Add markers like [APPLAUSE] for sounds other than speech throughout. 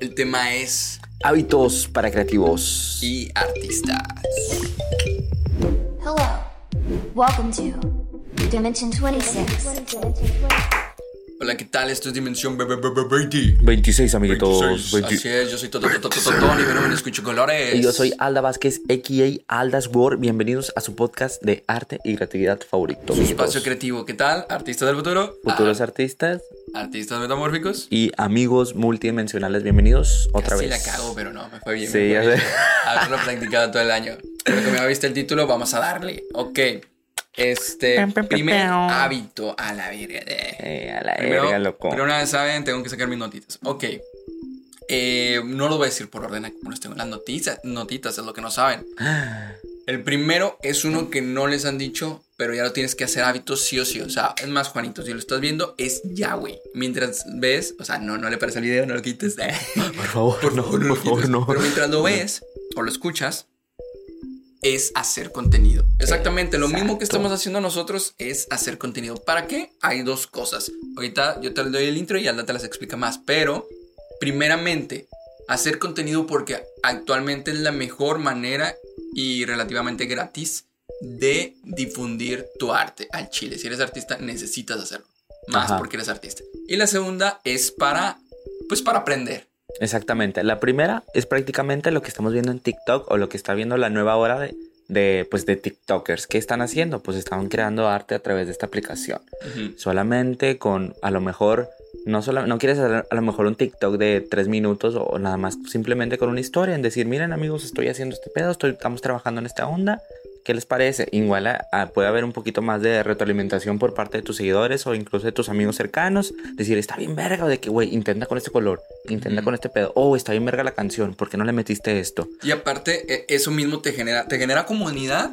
El tema es Hábitos para creativos. y artistas. Hello. Welcome to Dimension 26. Hola, ¿qué tal? Esto es Dimensión B- B- B- B- 20. 26 amiguitos. 26. 20. Así es, yo soy Toto Toto Toto Tony, me escucho colores. Y yo soy Alda Vázquez, a.k.a. Aldas World. Bienvenidos a su podcast de arte y creatividad favorito. Su espacio creativo, ¿qué tal? Artistas del futuro. Futuros Ah, artistas artistas metamórficos. y amigos multidimensionales. Bienvenidos otra Casi vez. la cago, pero no, me fue bien. Sí, me ya sé. Haberlo practicado todo el año. Pero como ya viste el título, vamos a darle. Ok. Este Pam, pam, pam, primer hábito a la verga. de- Eh, a la Primero, verga, loco. pero una vez saben, tengo que sacar mis notitas. Ok. Eh, no lo voy a decir por orden, como les tengo las noticias, notitas, es lo que no saben. [GASPS] El primero es uno que no les han dicho, pero ya lo tienes que hacer hábito sí o sí. O sea, es más, Juanito, si lo estás viendo, es ya, güey. Mientras ves, o sea, no, no le parece el video, no lo quites. Por [LAUGHS] favor, no, por lo favor, no. Pero mientras lo [LAUGHS] ves o lo escuchas, es hacer contenido. Exactamente, lo mismo que estamos haciendo nosotros es hacer contenido. ¿Para qué? Hay dos cosas. Ahorita yo te doy el intro y Alda te las explica más, pero primeramente, hacer contenido porque actualmente es la mejor manera y relativamente gratis de difundir tu arte al chile. Si eres artista, necesitas hacerlo. Más Ajá. porque eres artista. Y la segunda es para, pues para aprender. Exactamente. La primera es prácticamente lo que estamos viendo en TikTok o lo que está viendo la nueva hora de, de, pues, de TikTokers. ¿Qué están haciendo? Pues están creando arte a través de esta aplicación. Solamente con, a lo mejor, no, solo, no quieres hacer a lo mejor un TikTok de tres minutos o nada más, simplemente con una historia en decir, miren amigos, estoy haciendo este pedo, estoy, estamos trabajando en esta onda. ¿Qué les parece? Igual a- a- puede haber un poquito más de retroalimentación por parte de tus seguidores o incluso de tus amigos cercanos. Decir, está bien verga, o de que, güey, intenta con este color, intenta con este pedo. Oh, está bien verga la canción, ¿por qué no le metiste esto? Y aparte, e- eso mismo te genera, te genera comunidad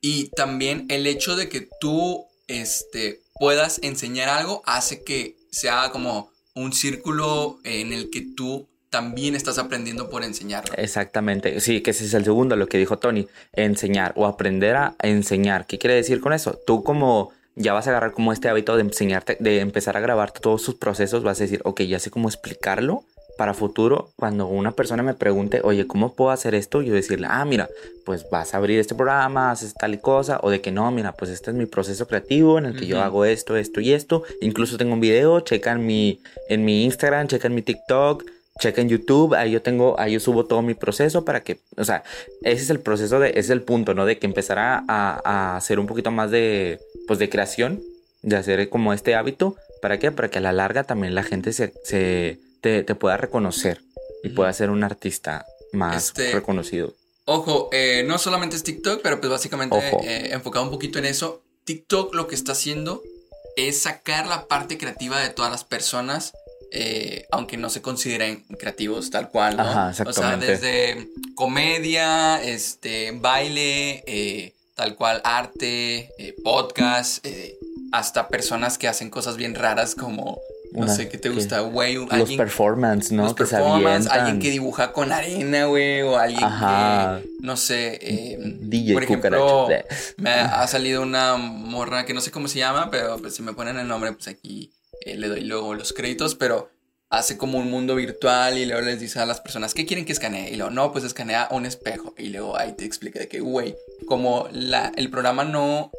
y también el hecho de que tú este, puedas enseñar algo hace que sea como un círculo en el que tú también estás aprendiendo por enseñarlo. Exactamente, sí, que ese es el segundo, lo que dijo Tony, enseñar o aprender a enseñar. ¿Qué quiere decir con eso? Tú como ya vas a agarrar como este hábito de enseñarte, de empezar a grabar todos sus procesos, vas a decir, ok, ya sé cómo explicarlo para futuro. Cuando una persona me pregunte, oye, ¿cómo puedo hacer esto? Yo decirle, ah, mira, pues vas a abrir este programa, haces tal y cosa, o de que no, mira, pues este es mi proceso creativo en el que yo Ujú. hago esto, esto y esto. Incluso tengo un video, checa en mi, en mi Instagram, checa en mi TikTok, checa en YouTube, ahí yo tengo, ahí yo subo todo mi proceso para que, o sea, ese es el proceso de, ese es el punto, ¿no? De que empezar a, a- a hacer un poquito más de, pues de creación, de hacer como este hábito, ¿para qué? Para que a la larga también la gente se, se te, te pueda reconocer y pueda ser un artista más Este- reconocido. Ojo, eh, no solamente es TikTok, pero pues básicamente eh, enfocado un poquito en eso. TikTok lo que está haciendo es sacar la parte creativa de todas las personas, eh, aunque no se consideren creativos tal cual, ¿no? Ajá, O sea, exactamente. desde comedia, este, baile, eh, tal cual arte, eh, podcast, eh, hasta personas que hacen cosas bien raras como, no Una- sé, ¿qué te gusta? Güey, Los performance, ¿no? los que performance, alguien que dibuja con arena, güey, o alguien Ajá. que, no sé, eh, DJ por ejemplo, me ha, ha [LAUGHS] salido una morra que no sé cómo se llama, pero pues, si me ponen el nombre, pues aquí eh, le doy luego los créditos, pero hace como un mundo virtual y luego les dice a las personas, ¿qué quieren que escanee? Y luego, no, pues escanea un espejo. Y luego ahí te explica de que, güey, como la, el programa no,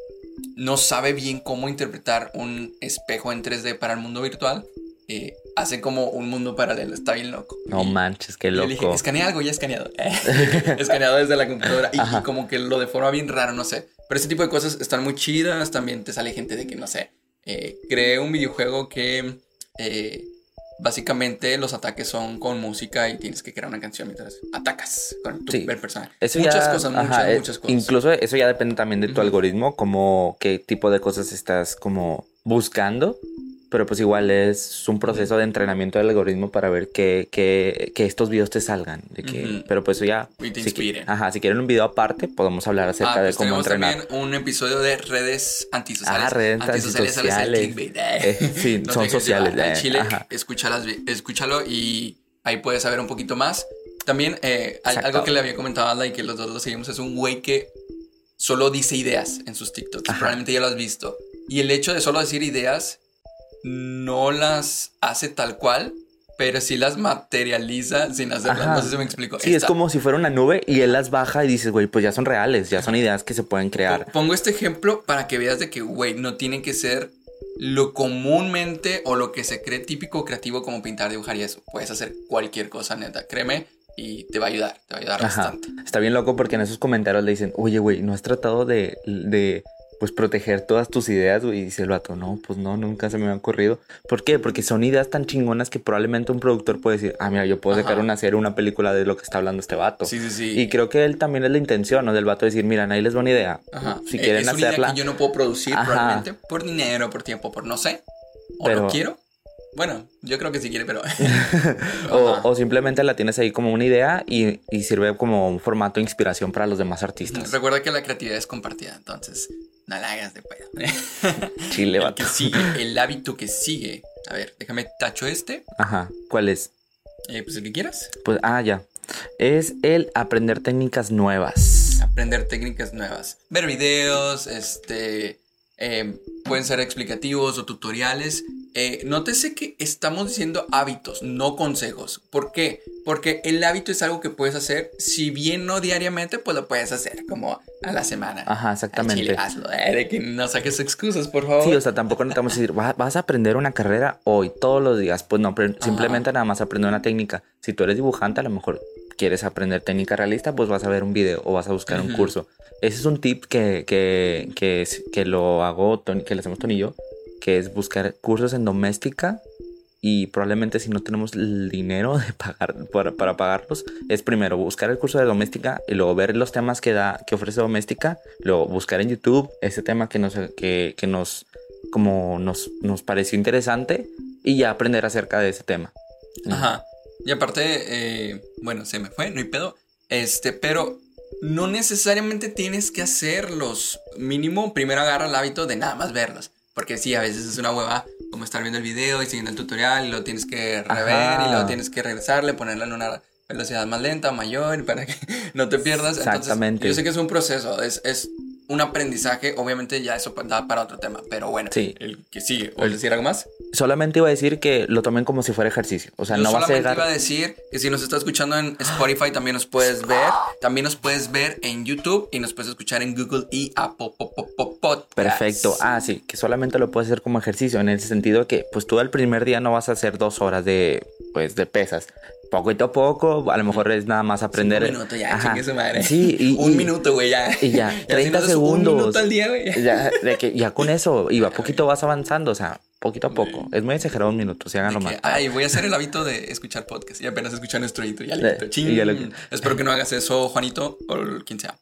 no sabe bien cómo interpretar un espejo en 3D para el mundo virtual, eh, hace como un mundo paralelo, está bien loco. No Y- manches, qué y le dije, loco. escanea algo, ya escaneado. [LAUGHS] [LAUGHS] escaneado desde la computadora. Y, como que lo de forma bien raro, no sé. Pero ese tipo de cosas están muy chidas. También te sale gente de que, no sé, eh, creé un videojuego que eh, básicamente los ataques son con música y tienes que crear una canción mientras atacas con tu, Sí. el personaje. Eso muchas ya- cosas, ajá, muchas, eh, muchas cosas. Incluso eso ya depende también de tu algoritmo, como qué tipo de cosas estás como buscando. Pero pues igual es un proceso de entrenamiento del algoritmo para ver que, que, que estos videos te salgan. De que, Ujú. Pero pues ya... Y te si, inspiren. ajá, si quieren un video aparte, podemos hablar acerca Ah, de pues cómo tenemos entrenar. también un episodio de redes antisociales. Ah, redes antisociales. antisociales. clickbait. Eh, sí, [LAUGHS] No son sociales, eh, Chile, escúchalo y ahí puedes saber un poquito más. También eh, algo que le había comentado a Alda y que los dos lo seguimos es un güey que solo dice ideas en sus TikToks. Ajá. Probablemente ya lo has visto. Y el hecho de solo decir ideas no las hace tal cual, pero sí las materializa sin hacerlas. Ajá. No sé si me explico. Sí, es como si fuera una nube y él las baja y dices, güey, pues ya son reales, ya son ideas que se pueden crear. Po- Pongo este ejemplo para que veas de que, güey, no tiene que ser lo comúnmente o lo que se cree típico creativo como pintar, dibujar y eso. Puedes hacer cualquier cosa, neta. Créeme y te va a ayudar. Te va a ayudar Ajá. bastante. Está bien loco porque en esos comentarios le dicen, oye, güey, ¿no has tratado de, de pues proteger todas tus ideas, güey? Y dice el vato, no, pues no, nunca se me ha ocurrido. ¿Por qué? Porque son ideas tan chingonas que probablemente un productor puede decir, ah, mira, yo puedo sacar Ajá. una serie, una película de lo que está hablando este vato. Sí, sí, sí. Y creo que él también es la intención, ¿no? Del vato decir, mira, ahí les va una idea. Ajá. Si Eh, quieren es una idea hacerla. que yo no puedo producir Ajá. probablemente por dinero, por tiempo, por no sé. O Pero- lo quiero. Bueno, yo creo que sí quiere, pero. [LAUGHS] [LAUGHS] O, o simplemente la tienes ahí como una idea y, y sirve como un formato de inspiración para los demás artistas. Recuerda que la creatividad es compartida, entonces no la hagas de pedo. [LAUGHS] Chile, el vato. que sigue, el hábito que sigue. A ver, déjame tacho este. Ajá. ¿Cuál es? Eh, pues el que quieras. Pues, ah, ya. Es el aprender técnicas nuevas. Aprender técnicas nuevas. Ver videos, este. Eh, pueden ser explicativos o tutoriales. Eh, nótese que estamos diciendo hábitos, no consejos. ¿Por qué? Porque el hábito es algo que puedes hacer, si bien no diariamente, pues lo puedes hacer como a la semana. Ajá, exactamente. chile, hazlo, eh, de que no saques excusas, por favor. Sí, o sea, tampoco necesitamos decir, "Va- vas a aprender una carrera hoy, todos los días. Pues no, simplemente nada más aprender una técnica. Si tú eres dibujante, a lo mejor quieres aprender técnica realista, pues vas a ver un video o vas a buscar un curso. Ese es un tip que, que, que, es- que lo hago, Tony- que le hacemos Tony y yo, que es buscar cursos en doméstica y probablemente si no tenemos el dinero de pagar para, para pagarlos, es primero buscar el curso de doméstica y luego ver los temas que da, que ofrece doméstica, luego buscar en YouTube ese tema que nos, que, que nos, como nos, nos pareció interesante y ya aprender acerca de ese tema. Ajá. Y aparte, eh, bueno, se me fue, no hay pedo. Este, pero no necesariamente tienes que hacerlos. Mínimo, primero agarra el hábito de nada más verlos. Porque sí, a veces es una hueva como estar viendo el video y siguiendo el tutorial y lo tienes que rever Ajá. y luego tienes que regresarle, ponerle en una velocidad más lenta mayor para que [LAUGHS] no te pierdas. Entonces, Exactamente. yo sé que es un proceso, es, es un aprendizaje. Obviamente ya eso da para otro tema, pero bueno, Sí. el que sigue. ¿O decir algo más? Solamente iba a decir que lo tomen como si fuera ejercicio. O sea, Yo no vas a solamente llegar... iba a decir que si nos estás escuchando en Spotify también nos puedes [GASPS] ver, también nos puedes ver en YouTube y nos puedes escuchar en Google y Apple po- po- po- Podcasts. Perfecto. Ah, sí, que solamente lo puedes hacer como ejercicio, en el sentido que, pues tú el primer día no vas a hacer dos horas de, pues, de pesas. Poquito a poco, a lo mejor es nada más aprender. Un minuto ya, Ajá. chingue su madre. Sí, y, un y- minuto, güey, ya. Y ya, si 30 nos das segundos. Un minuto al día, güey. [LAUGHS] Ya, de que ya con eso, y va poquito vas avanzando, o sea, poquito a poco. Es muy exagerado un minuto, si háganlo más. ay, voy a hacer el hábito de escuchar podcast y apenas escuchar nuestro intro. Ya le quito. Ching. ya lo. Espero que no hagas eso, Juanito, o quien sea.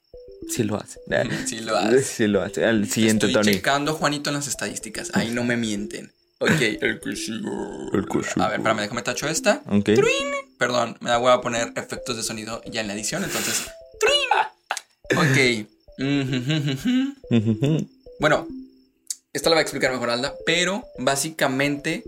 Sí lo hace. Sí lo haces. [LAUGHS] Sí lo hace. El siguiente, Estoy Tony. checando, Juanito, en las estadísticas. Ahí no me mienten. Ok, [LAUGHS] el que sigue. El que sigue. A ver, espérame, déjame tacho esta. Ok. Perdón, me da hueva poner efectos de sonido ya en la edición, entonces. ¡trin! Ok. [LAUGHS] bueno, esta la va a explicar mejor Alda, pero básicamente.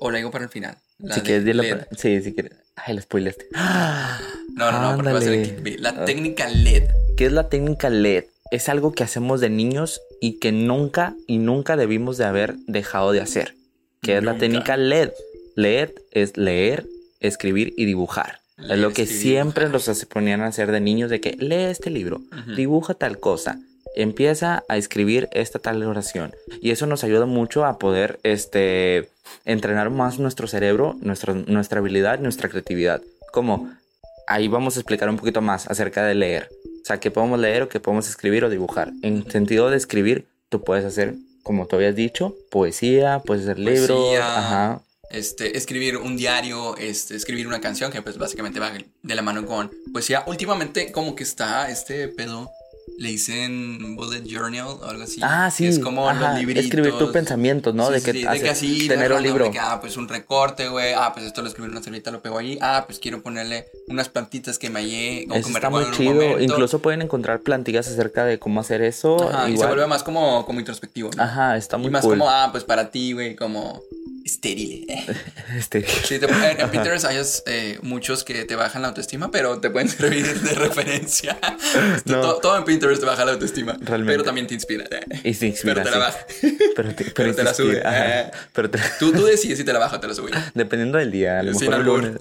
O la digo para el final. la Si de quieres, dile. Para- Sí, si quieres. Ay, lo spoileaste. No, no, no, porque va a ser el Ándale. clickbait. La Ah. técnica LED. ¿Qué es la técnica LED? Es algo que hacemos de niños y que nunca y nunca debimos de haber dejado de hacer. ¿Qué es la técnica LED? LED es leer, escribir y dibujar. Leer, es lo que escribir, siempre dibujar. los se ponían a hacer de niños de que lee este libro, dibuja tal cosa, empieza a escribir esta tal oración. Y eso nos ayuda mucho a poder este, entrenar más nuestro cerebro, nuestra, nuestra habilidad, nuestra creatividad. Como ahí vamos a explicar un poquito más acerca de leer. O sea, qué podemos leer o qué podemos escribir o dibujar. En sentido de escribir, tú puedes hacer, como tú habías dicho, poesía, puedes hacer libros, ajá. Este, escribir un diario, este, escribir una canción, que pues básicamente va de la mano con poesía. Últimamente como que está este pedo, le dicen bullet journal o algo así. Ah, sí. Es como ajá, los libritos. Escribir tus pensamientos, ¿no? Sí, de que, sí, de que así, tener no un libro. que, ah, pues un recorte, güey. Ah, pues esto lo escribí en una servilleta, lo pego ahí. Ah, pues quiero ponerle unas plantitas que me hallé. o Eso que me está muy chido. Incluso pueden encontrar plantillas acerca de cómo hacer eso. Ajá, y se vuelve más como, como introspectivo. ¿no? Ajá, está Y muy más cool. como, ah, pues para ti, güey, como estéril. [LAUGHS] Este, Sí, te- en, en Pinterest hay eh, muchos que te bajan la autoestima, pero te pueden [LAUGHS] servir de referencia. [LAUGHS] No. todo, todo en Pinterest te baja la autoestima, Realmente. pero también te inspira. y se inspira, pero te la baja. Pero te, Pero te la sube. Pero te- Tú, tú decides si te la baja o te la sube. dependiendo del día, a lo Sin mejor el lunes.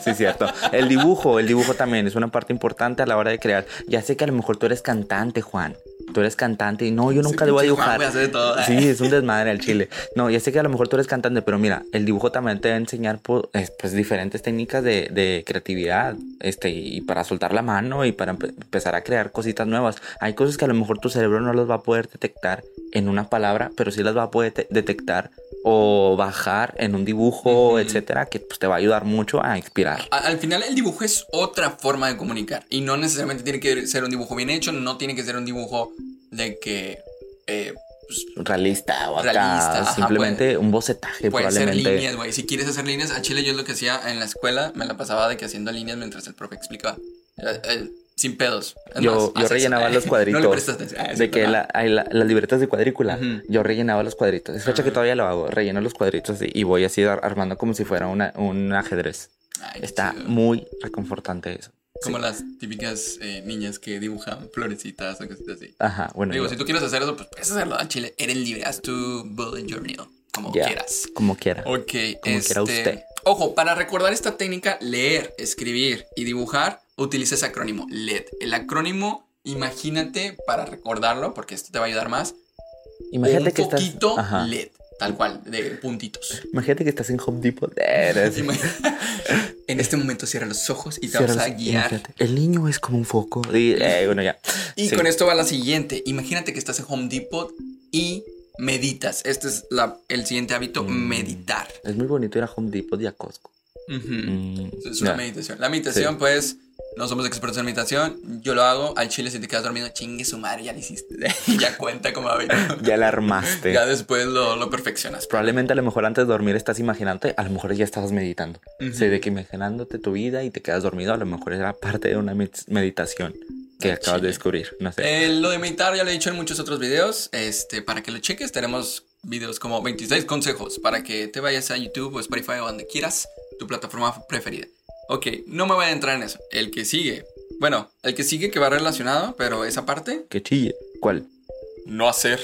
Sí, cierto. El dibujo, el dibujo también es una parte importante a la hora de crear. Ya sé que a lo mejor tú eres cantante, Juan. Tú eres cantante y no, yo nunca Sí, Juan, dibujar. a hacer todo. Sí, es un desmadre al chile. No, ya sé que a lo mejor tú eres cantante, pero mira, el dibujo también te va a enseñar pues, eh, pues, diferentes técnicas de, de creatividad, este, y para soltar la mano y para empe- empezar a crear cositas nuevas. Hay cosas que a lo mejor tu cerebro no las va a poder detectar en una palabra, pero sí las va a poder te- detectar o bajar en un dibujo, Ujú. etcétera, que pues, te va a ayudar mucho a inspirar. Al final el dibujo es otra forma de comunicar y no necesariamente tiene que ser un dibujo bien hecho, no tiene que ser un dibujo de que eh, pues, Realista o acá, Realista, ajá, simplemente un bocetaje puede ser probablemente. líneas, güey. Si quieres hacer líneas, a Chile yo es lo que hacía en la escuela, me la pasaba de que haciendo líneas mientras el profe explicaba. Eh, eh, sin pedos. Es Yo, más, yo haz eso. rellenaba los cuadritos. [LAUGHS] No le prestas atención. Ah, de que la- la- las libretas de cuadrícula, yo rellenaba los cuadritos. Es fecha que Ah. todavía lo hago. Relleno los cuadritos y, y voy así ar- armando como si fuera una, un ajedrez. Ay, Está chido. muy reconfortante eso. Como las típicas eh, niñas que dibujan florecitas o cositas así. Ajá, bueno. Digo, yo- si tú quieres hacer eso, pues puedes hacerlo a Chile. Eres libre, haz tu bullet journal, como ya, quieras. Como quiera. Ok, Como este, quiera usted. Ojo, para recordar esta técnica, leer, escribir y dibujar, utiliza ese acrónimo, LED. El acrónimo, imagínate para recordarlo, porque esto te va a ayudar más. Imagínate un que estás. poquito Ajá. LED, tal cual, de puntitos. Imagínate que estás en Home Depot. [LAUGHS] Ima- [LAUGHS] en este momento cierra los ojos y te Cierras- vas a guiar. imagínate, El niño es como un foco. Y, eh, bueno, ya. Y Sí. con esto va la siguiente. Imagínate que estás en Home Depot y meditas. Este es la- el siguiente hábito, Mm. meditar. Es muy bonito ir a Home Depot y a Costco. Mm, Es una meditación. La meditación, pues, no somos expertos en meditación. Yo lo hago. Al chile, si te quedas dormido, chingue su madre, ya lo hiciste. [LAUGHS] ya cuenta como hábito. [LAUGHS] Ya la armaste. ya después lo, lo perfeccionas. Probablemente a lo mejor antes de dormir estás imaginándote, a lo mejor ya estabas meditando. Ujú. Sí, de que imaginándote tu vida y te quedas dormido, a lo mejor era parte de una med- meditación que acabas de chile. descubrir. No sé. Eh, lo de meditar ya lo he dicho en muchos otros videos. Este, para que lo cheques, tenemos videos como 26 consejos para que te vayas a YouTube o Spotify o donde quieras, tu plataforma preferida. Ok, no me voy a entrar en eso. El que sigue. Bueno, el que sigue que va relacionado, pero esa parte, Que chille. ¿Cuál? no hacer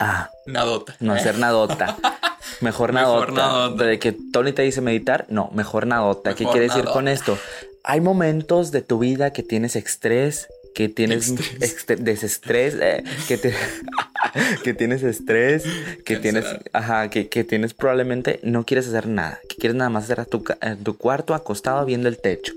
Ah, nadota. no hacer nadota. [LAUGHS] Mejor nadota. Mejor nadota. De que Tony te dice meditar, no, mejor nadota. ¿Qué quiere decir con esto? Hay momentos de tu vida que tienes estrés, que tienes Estrés. desestrés, eh, que, te- [LAUGHS] que tienes estrés, que ¿Qué tienes, ajá, que, que tienes probablemente no quieres hacer nada, que quieres nada más estar a tu, tu cuarto acostado viendo el techo.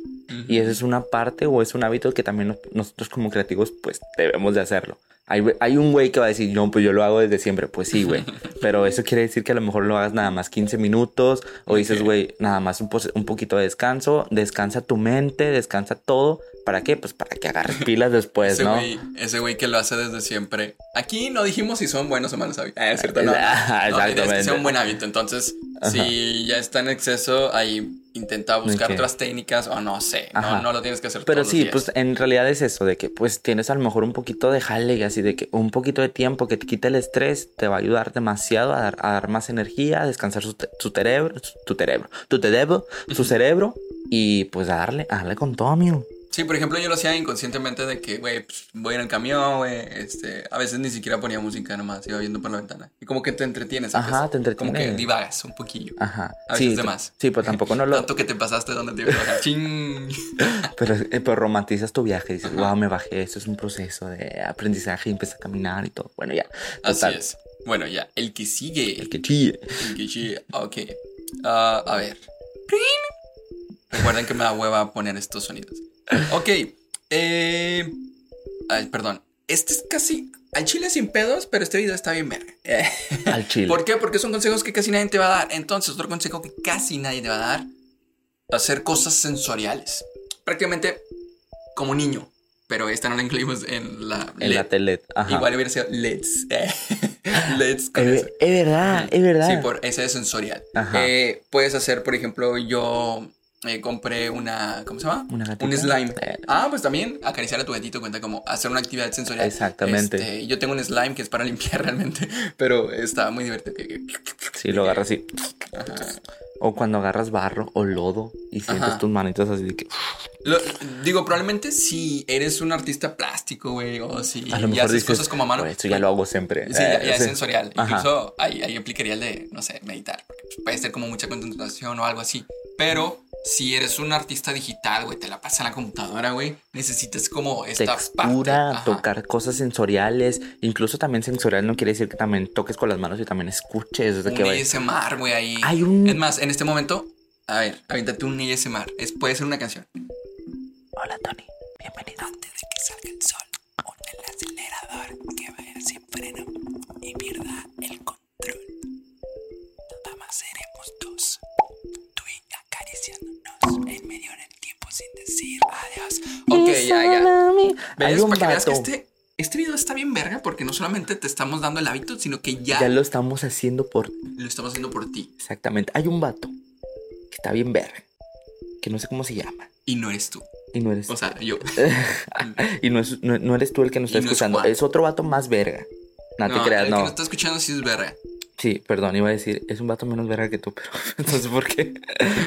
Y esa es una parte o es un hábito que también nos- nosotros como creativos pues debemos de hacerlo. Hay, hay un güey que va a decir, no, pues yo lo hago desde siempre. Pues sí, güey. [LAUGHS] Pero eso quiere decir que a lo mejor lo hagas nada más 15 minutos. O dices, güey, nada más un, un poquito de descanso. Descansa tu mente, descansa todo. ¿Para qué? Pues para que agarres [LAUGHS] pilas después, ese ¿no? güey, ese güey que lo hace desde siempre. Aquí no dijimos si son buenos o malos hábitos. Ah, es cierto, no. [LAUGHS] Ajá, No, es que exactamente. sea un buen hábito. Entonces, Ajá. si ya está en exceso, ahí intenta buscar Ok. otras técnicas o no sé. No, no lo tienes que hacer Pero todos sí, los días. pues en realidad es eso, de que pues tienes a lo mejor un poquito de jale, así de que un poquito de tiempo que te quite el estrés, te va a ayudar demasiado a dar, a dar más energía, a descansar su, su cerebro, su- tu cerebro, tu cerebro, su cerebro y pues a darle, a darle con todo, amigo. Sí, por ejemplo, yo lo hacía inconscientemente de que, güey, pues, voy en el camión, güey, este, a veces ni siquiera ponía música nomás, iba viendo por la ventana. Y como que te entretienes. Ajá, te Como que divagas un poquillo. Ajá. A veces sí, de t- más. Sí, pues tampoco no lo... Tanto que te pasaste donde te ibas a bajar. Ching. [LAUGHS] Pero, eh, pero romantizas tu viaje, dices, wow, me bajé, esto es un proceso de aprendizaje y empecé a caminar y todo. Bueno, ya. Así es. Bueno, ya, el que sigue. El que chille. El que sigue. Ok. Ah, a ver. Recuerden que me da hueva poner estos sonidos. Ok. Eh. Ay, perdón. Este es casi. Al chile sin pedos, pero este video está bien verga. [LAUGHS] Al chile. ¿Por qué? Porque son consejos que casi nadie te va a dar. Entonces, otro consejo que casi nadie te va a dar: hacer cosas sensoriales. Prácticamente como niño. Pero esta no la incluimos en la. En la LED. tele. Ajá. Igual hubiera sido LEDs. [LAUGHS] LEDs con Es, eso. es verdad, es verdad. Sí, por ese es sensorial. Ajá. Eh, puedes hacer, por ejemplo, yo eh, compré una, ¿cómo se llama? Una gatita. Un slime. Eh. Ah, pues también acariciar a tu gatito cuenta como hacer una actividad sensorial. Exactamente. Este, yo tengo un slime que es para limpiar [LAUGHS] realmente, pero está muy divertido. Sí, lo agarras así. O cuando agarras barro o lodo y sientes Ajá. tus manitos así de que. Lo- digo, probablemente si eres un artista plástico, güey, o si A lo mejor haces dices, cosas como a mano. "Güey, Esto ya lo hago siempre. Sí, ya, ya Eh, es sensorial. Ajá. Incluso ahí, ahí aplicaría el de, no sé, meditar. porque, pues, puede ser como mucha concentración o algo así. Pero si eres un artista digital, güey, te la pasas en la computadora, güey, necesitas como esta textura, tocar cosas sensoriales, incluso también sensorial no quiere decir que también toques con las manos y también escuches, de Un que ASMR, güey, ahí. Hay un- Es más, en este momento, a ver, aviéntate un ASMR. Es, puede ser una canción. Hola Tony, bienvenido. Antes de que salga el sol, el acelerador que vaya sin freno y pierda sin decir adiós. Ok, ya, ya. ¿Ves? un Para que veas que este, este video está bien verga porque no solamente te estamos dando el hábito, sino que ya, Ya lo... lo estamos haciendo por estamos haciendo por ti. exactamente. Hay un vato que está bien verga, que no sé cómo se llama. Y no eres tú. Y no eres O sea, yo. [LAUGHS] y no, es- no- no eres tú el que nos está Y no es escuchando, es otro vato más verga. No, te creas, el no. que nos está escuchando sí es verga. Sí, perdón, iba a decir, es un vato menos verga que tú, pero [LAUGHS] sé por qué.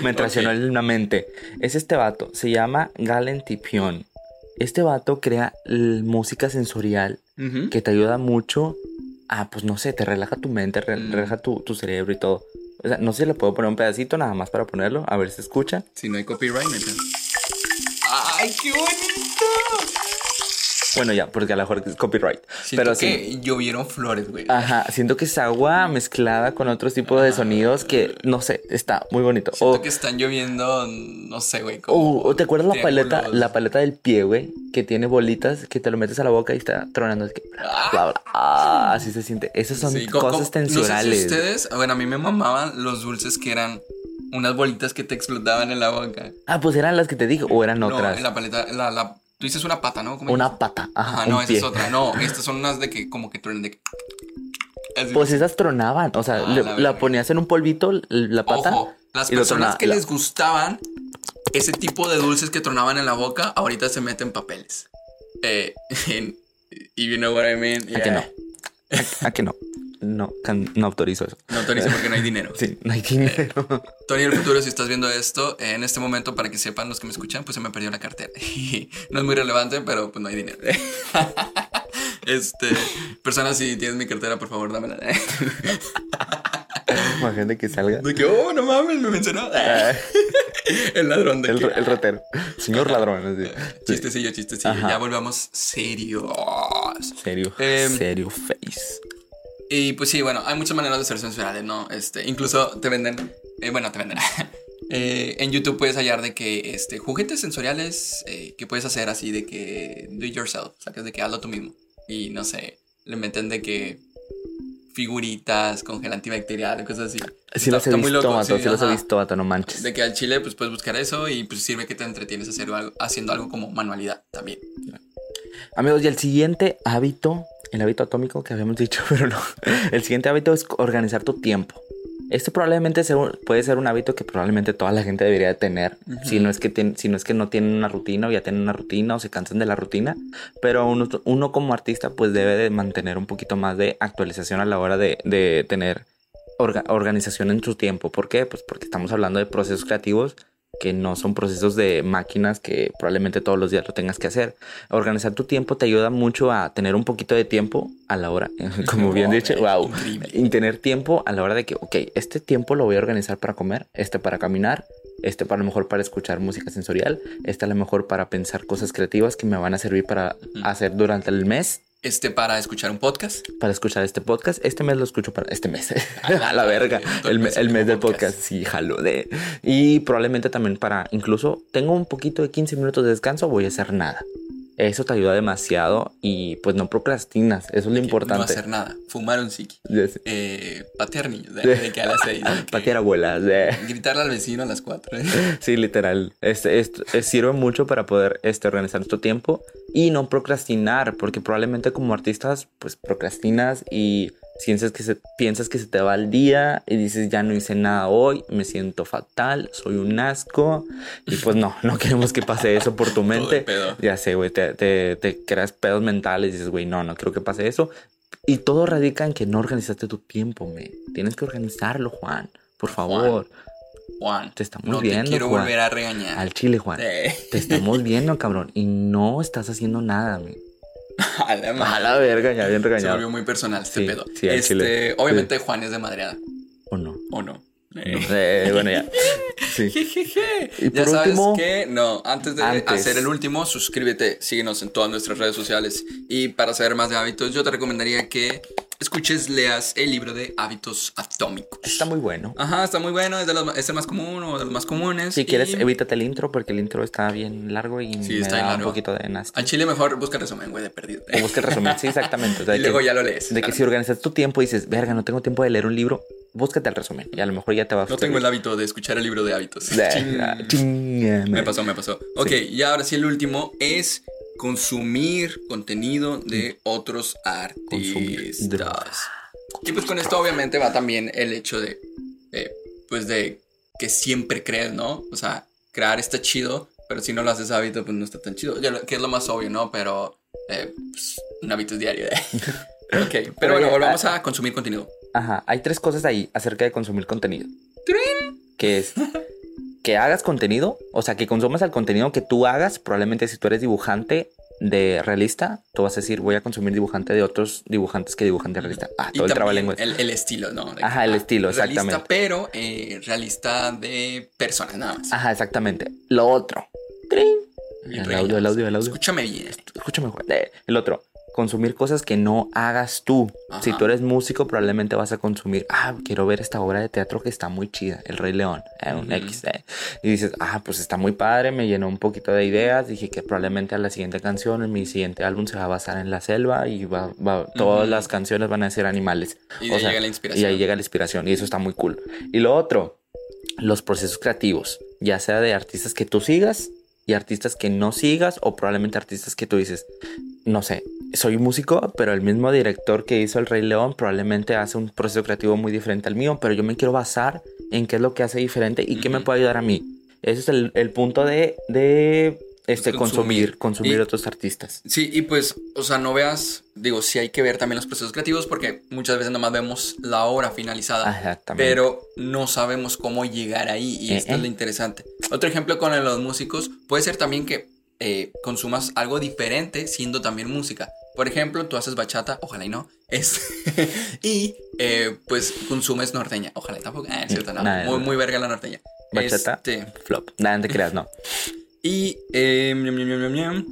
Me traicionó en la mente. Es este vato, se llama Galen Tipion. Este vato crea música sensorial que te ayuda mucho a, pues no sé, te relaja tu mente, re- Mm. relaja tu, tu cerebro y todo. O sea, no sé si le puedo poner un pedacito nada más para ponerlo, a ver si escucha. Si no hay copyright, no. ¡Ay, qué! Bueno, ya, porque a lo mejor es copyright. Siento pero sí. que llovieron flores, güey. Ajá, siento que es agua mezclada con otros tipos de sonidos que, no sé, está muy bonito. Siento O- que están lloviendo, no sé, güey. como Oh, ¿te acuerdas la paleta, la paleta del pie, güey? Que tiene bolitas que te lo metes a la boca y está tronando. Es que, bla, bla. Ah, así se siente. Esas son Sí, cosas co- tensionales. No sé si ustedes, bueno, a mí me mamaban los dulces que eran unas bolitas que te explotaban en la boca. Ah, pues eran las que te digo, o eran No, otras. en la paleta, la, la, tú dices una pata, ¿no? ¿Cómo Una dices? pata. Ajá, Ajá, no, esa pie. es otra. No, estas son unas de que como que truenan de. Así. Pues esas tronaban. O sea, Ah, le- la ponías en un polvito, la pata. Ojo, las personas que La- les gustaban ese tipo de dulces que tronaban en la boca, ahorita se meten papeles. Eh, [LAUGHS] y you know what I mean. ¿A que no? ¿A, a que no? No, can- no autorizo eso. No autorizo porque no hay dinero. [LAUGHS] Sí, no hay dinero. Tony del futuro, si estás viendo esto, eh, en este momento, para que sepan los que me escuchan, pues se me perdió la cartera. [LAUGHS] no es muy relevante, pero pues no hay dinero. [LAUGHS] este, personas, si tienes mi cartera, por favor, dámela. Imagínate que salga. De que, oh, no mames, me mencionó. el ladrón de El, que- el ratero. Señor ladrón. así. Sí. Chistecillo, chistecillo. Ajá. Ya volvamos serios. Serio. Em, serio face. Y pues sí, bueno, hay muchas maneras de ser sensuales, ¿no? Este, incluso te venden, eh, bueno, te venden. [LAUGHS] Eh, en YouTube puedes hallar de que este, juguetes sensoriales eh, que puedes hacer así de que do it yourself, sacas de que hazlo tú mismo. Y no sé, le meten de que figuritas con gel antibacterial o cosas así. Sí Está- los he visto, loco, sí, Sí los he visto, vato. No manches. De que al chile pues puedes buscar eso y pues sirve que te entretienes hacer algo, haciendo algo como manualidad también. Amigos, y el siguiente hábito, el hábito atómico que habíamos [LAUGHS] dicho, pero no. El siguiente hábito es organizar tu tiempo. Este probablemente sea un- puede ser un hábito que probablemente toda la gente debería de tener. si, no es que si no es que no tienen una rutina o ya tienen una rutina o se cansan de la rutina. Pero uno, uno como artista pues debe de mantener un poquito más de actualización a la hora de, de tener orga- organización en su tiempo. ¿Por qué? Pues porque estamos hablando de procesos creativos que no son procesos de máquinas que probablemente todos los días lo tengas que hacer. Organizar tu tiempo te ayuda mucho a tener un poquito de tiempo a la hora, [LAUGHS] como bien Oh, dicho, wow, increíble. y tener tiempo a la hora de que, ok, este tiempo lo voy a organizar para comer, este para caminar, este para lo mejor para escuchar música sensorial, este a lo mejor para pensar cosas creativas que me van a servir para hacer durante el mes. Este para escuchar un podcast. Para escuchar este podcast, este mes lo escucho para este mes, [LAUGHS] [LAUGHS] a la verga, el, me- el mes del podcast, sí, jalo de. Y probablemente también para, incluso tengo un poquito de 15 minutos de descanso, voy a hacer nada. Eso te ayuda demasiado y pues no procrastinas, eso es lo No importante. hacer nada. Fumar un psiqui. Ya sé. Eh, patear niños. De, [LAUGHS] de que a las seis. Patear abuelas, Gritarle al vecino a las cuatro. ¿eh? Sí, literal. Este, esto eh, sirve mucho para poder este, organizar tu tiempo y no procrastinar, porque probablemente como artistas, pues procrastinas y Piensas que, se, piensas que se te va el día y dices, ya no hice nada hoy, me siento fatal, soy un asco. Y pues no, no queremos que pase eso por tu [LAUGHS] mente. Ya sé, güey, te, te, te creas pedos mentales y dices, güey, no, no quiero que pase eso. Y todo radica en que no organizaste tu tiempo, me. Tienes que organizarlo, Juan. Por favor. Juan, Te estamos no viendo, te quiero Juan. volver a regañar. Al chile, Juan. Te estamos viendo, cabrón. Y no estás haciendo nada, me. [LAUGHS] a la A la verga, ya bien Se regañado. volvió muy personal este Sí, pedo. sí, este, chile. obviamente Juan es de madreada, ¿O no? ¿o no? Eh. eh, bueno, ya. [LAUGHS] Sí. Y ya por sabes último- que, no, antes de Antes. hacer el último, suscríbete, síguenos en todas nuestras redes sociales. Y para saber más de hábitos, yo te recomendaría que escuches, leas el libro de hábitos atómicos. Está muy bueno. Ajá, está muy bueno, es, de los, es el más común o de los más comunes. Si quieres, evítate el intro porque el intro está bien largo y Sí, me está da un poquito de nasty. Al chile mejor busca el resumen, güey, de perdido. O busca el resumen. Sí, [LAUGHS] exactamente. O sea, y de luego que, ya lo lees. de que si organizas tu tiempo y dices, verga, no tengo tiempo de leer un libro, búscate el resumen. Y a lo mejor ya te va a No tengo el hábito de escuchar el libro de hábitos. Ching. chinga, Me pasó, me pasó. Ok, y ahora sí el último es consumir contenido de otros Consumir artistas. Y pues con esto obviamente va también el hecho de, eh, pues de que siempre crees, ¿no? O sea, crear está chido, pero si no lo haces hábito, pues no está tan chido. Ya Que es lo más obvio, ¿no? Pero eh, pues, un hábito es diario. ¿eh? [LAUGHS] ok, pero bueno, volvamos ah, a consumir contenido. Ajá, hay tres cosas ahí acerca de consumir contenido. Que es [LAUGHS] que hagas contenido, o sea, que consumas el contenido que tú hagas. Probablemente si tú eres dibujante de realista, tú vas a decir, voy a consumir dibujante de otros dibujantes que dibujan de realista. Ah, Y todo el trabalenguas. el, el estilo, ¿no? De Ajá, el ah, estilo, realista, exactamente. pero eh, realista de personas, nada más. Ajá, exactamente. Lo otro. El audio, el audio, el audio. Escúchame bien. Escúchame, El otro, consumir cosas que no hagas tú. Ajá. Si tú eres músico, probablemente vas a consumir, ah, quiero ver esta obra de teatro que está muy chida, El Rey León, eh, un. X. eh. Y dices, ah, pues está muy padre, me llenó un poquito de ideas. Dije que probablemente a la siguiente canción, en mi siguiente álbum, se va a basar en la selva y va, va- todas las canciones van a ser animales. Y de ahí llega la inspiración. Y ahí llega la inspiración y eso está muy cool. Y lo otro, los procesos creativos, ya sea de artistas que tú sigas y artistas que no sigas o probablemente artistas que tú dices, no sé, soy músico, pero el mismo director que hizo El Rey León probablemente hace un proceso creativo muy diferente al mío, pero yo me quiero basar en qué es lo que hace diferente y qué me puede ayudar a mí. Ese es el, el punto de, de este, consumir. consumir, consumir Y- otros artistas. Sí, y pues, o sea, no veas, digo, sí hay que ver también los procesos creativos porque muchas veces nomás vemos la obra finalizada, pero no sabemos cómo llegar ahí y Eh, esto eh. es lo interesante. Otro ejemplo con los músicos puede ser también que eh, consumas algo diferente siendo también música. Por ejemplo, tú haces bachata, ojalá y no, es, [LAUGHS] y eh, pues consumes norteña, ojalá y tampoco, ah, es cierto, no, Nada, muy, no. muy verga la norteña. Bachata, Este, flop. Nada, no te creas, no. [LAUGHS] y, eh, ñam.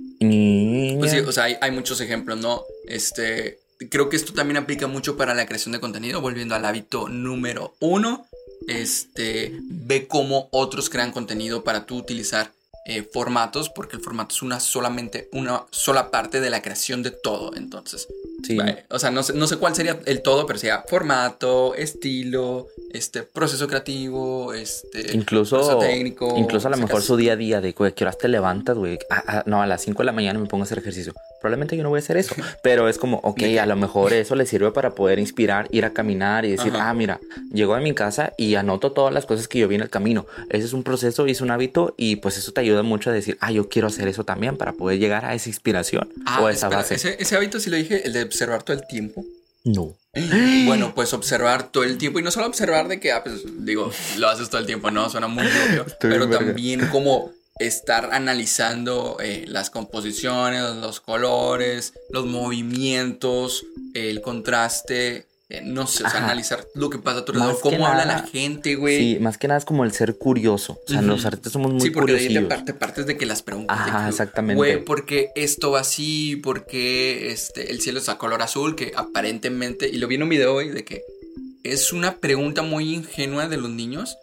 Pues sí, o sea, hay, hay muchos ejemplos, ¿no? Este, creo que esto también aplica mucho para la creación de contenido, volviendo al hábito número uno. Este, ve cómo otros crean contenido para tú utilizar eh, formatos, porque el formato es una solamente, una sola parte de la creación de todo. Entonces, Sí. o sea, no sé, no sé cuál sería el todo, pero sería formato, estilo, este, proceso creativo, este, Incluso, proceso técnico. incluso a lo mejor su día a día de, güey, ¿qué horas te levantas, güey? Ah, ah, no, a las 5 de la mañana me pongo a hacer ejercicio. Probablemente yo no voy a hacer eso, [LAUGHS] pero es como, ok, a lo mejor eso le sirve para poder inspirar, ir a caminar y decir, Ajá. ah, mira, llego a mi casa y anoto todas las cosas que yo vi en el camino. Ese es un proceso, es un hábito y pues eso te ayuda mucho a decir, ah, yo quiero hacer eso también para poder llegar a esa inspiración Ah, o a esa espera, base. Ese, ese hábito sí lo dije, el de observar todo el tiempo. No. Bueno, pues observar todo el tiempo y no solo observar de que, ah, pues digo, lo haces todo el tiempo, no, suena muy obvio, [LAUGHS] pero verga. también como estar analizando eh, las composiciones, los colores, los movimientos, el contraste, eh, no sé, o sea, Ajá. analizar lo que pasa a tu alrededor, cómo habla nada, la gente, güey. Sí, más que nada es como el ser curioso. O sea, Ujú. los artistas somos muy sí, porque de ahí te, partes de que las preguntas. Ajá, que, exactamente. Güey, ¿por qué esto va así? ¿Por qué este, el cielo está color azul? Que aparentemente, y lo vi en un video hoy, de que es una pregunta muy ingenua de los niños,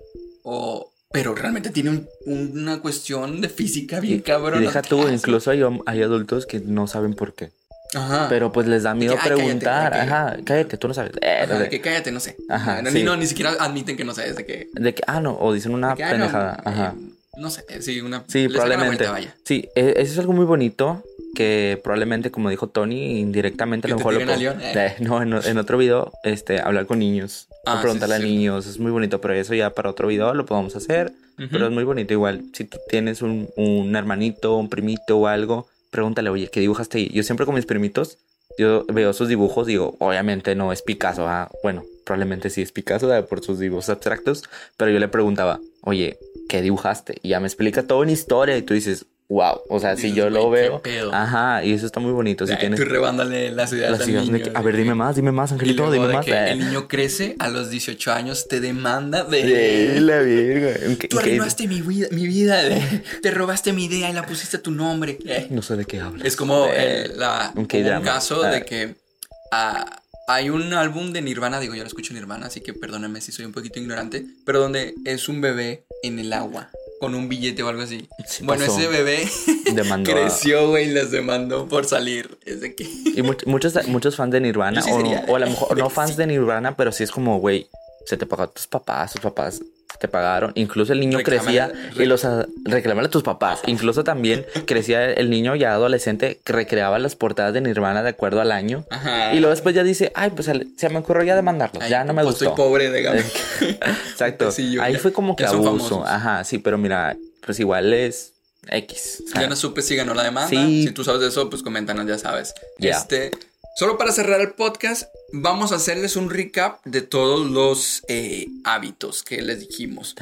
o, pero realmente tiene un- una cuestión de física bien y deja tú, incluso hay, hay adultos que no saben por qué. Ajá. Pero pues les da miedo que, "Ay, cállate, preguntar. que- Ajá, cállate, tú no sabes. Eh, Ajá, de, de que cállate, no sé. Ajá, no, sí. ni, no, ni siquiera admiten que no sabes de que. de que, ah, no, o dicen una que, ah, no, pendejada. eh, Ajá. No sé, sí, una. Sí, probablemente. vuelta, vaya. Sí, e- eso es algo muy bonito. que probablemente, como dijo Tony, indirectamente a lo mejor lo puedo- eh. Eh, No, en, en otro video, este, hablar con niños. Ah, o preguntarle sí, a sí. niños. Es muy bonito, pero eso ya para otro video lo podemos hacer. Ujú. Pero es muy bonito igual. Si tú tienes un, un hermanito, un primito o algo, pregúntale, oye, ¿qué dibujaste ahí? Yo siempre con mis primitos, yo veo sus dibujos, digo, obviamente no es Picasso, ah, bueno, probablemente sí es Picasso ah, por sus dibujos abstractos, pero yo le preguntaba, oye, ¿qué dibujaste? Y ya me explica todo en historia y tú dices, wow, o sea, si yo lo "Güey, qué veo, pedo". ajá, y eso está muy bonito. Si Ay, tienes Tú rebándale las ideas las al de niño, de a ver, dime más, dime más, Angelito, dime de más. que Eh, el niño crece a los 18 años, te demanda de... de la verga. ¿En qué- Tú arruinaste mi vida, mi vida de- te robaste mi idea y la pusiste a tu nombre. Eh, No sé de qué hablas. Es como Eh, el- la, un caso Ah. de que ah, hay un álbum de Nirvana, digo, yo lo escucho Nirvana, así que perdóname si soy un poquito ignorante, pero donde es un bebé en el agua con un billete o algo así. Sí bueno, pasó. ese bebé [LAUGHS] creció, güey, y los demandó por salir. Es de que... Y much- muchos, muchos fans de Nirvana, sí o a lo mejor [LAUGHS] no fans de Nirvana, pero sí es como, güey, se te pagó a tus papás, tus papás te pagaron. Incluso el niño crecía y los reclamale a tus papás. Incluso también [LAUGHS] crecía el niño ya adolescente que recreaba las portadas de Nirvana de acuerdo al año. Ajá. Y luego después ya dice, ay, pues se me ocurrió ya demandarlos, Ay, ya no me pues gustó. Estoy pobre de gama. [LAUGHS] Exacto. Sí, yo- Ahí ya- fue como que abuso. famosos. Ajá, sí, pero mira, pues igual es X. Ya no supe si ganó la demanda. Sí. Si tú sabes de eso, pues coméntanos, ya sabes. Este, solo para cerrar el podcast, vamos a hacerles un recap de todos los eh, hábitos que les dijimos.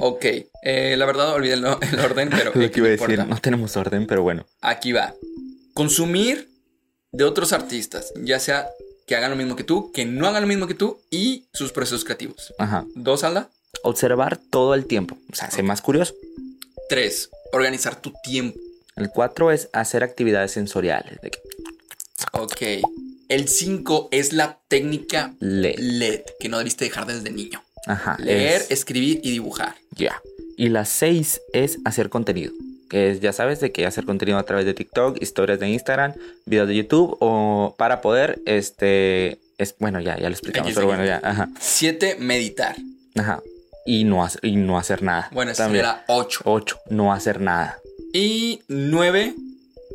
Ok, eh, la verdad olvidé el, [LAUGHS] el orden, pero [LAUGHS] Lo que iba a decir, no tenemos orden, pero bueno. Aquí va. Consumir de otros artistas, ya sea que hagan lo mismo que tú, que no hagan lo mismo que tú y sus procesos creativos. Ajá. Dos, Alda. Observar todo el tiempo. O sea, ser más curioso. Tres, organizar tu tiempo. El 4 es hacer actividades sensoriales. Ok. El 5 es la técnica Leer. LED, que no debiste dejar desde niño. Ajá. Leer, es- escribir y dibujar. Ya. Y la 6 es hacer contenido. Que es, ya sabes, de que hacer contenido a través de TikTok, historias de Instagram, videos de YouTube o para poder, este, es, bueno, ya, ya lo explicamos, pero bueno, ya, ajá, 7, meditar. ajá. Y no, hacer- y no hacer nada. Bueno, También. era 8. 8, no hacer nada. Y 9,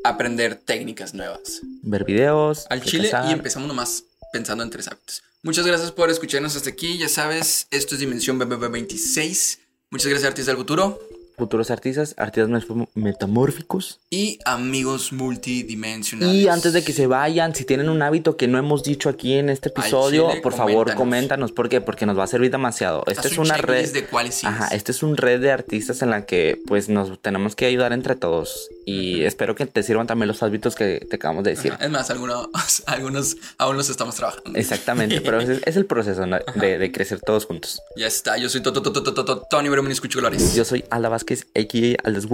aprender técnicas nuevas. Ver videos. Al chile y empezamos nomás pensando en tres hábitos. Muchas gracias por escucharnos hasta aquí. Ya sabes, esto es Dimensión BBB26. Muchas gracias, Artistas del Futuro. Futuros artistas, artistas met- metamórficos. Y amigos multidimensionales. Y antes de que se vayan, si tienen un hábito que no hemos dicho aquí en este episodio, chile, por favor, coméntanos. ¿Por qué? Porque nos va a servir demasiado. Esta es un una red. de cuáles. Ajá, esta es una red de artistas en la que pues nos tenemos que ayudar entre todos. Y espero que te sirvan también los hábitos que te acabamos de decir. Ajá, Es más, algunos, [LAUGHS] algunos aún los estamos trabajando. Exactamente, pero es, es el proceso ¿no? de, de crecer todos juntos. Ya está, yo soy to- to- to- to- to- to- Tony Colores. Yo soy Alda Vázquez, a.k.a. Aldas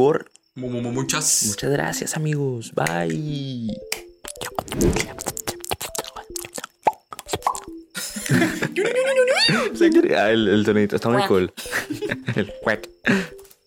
mu- Muchas. Muchas gracias, amigos. Bye. [LAUGHS] Ah, el, el tonito está muy cool. [LAUGHS] el cuac.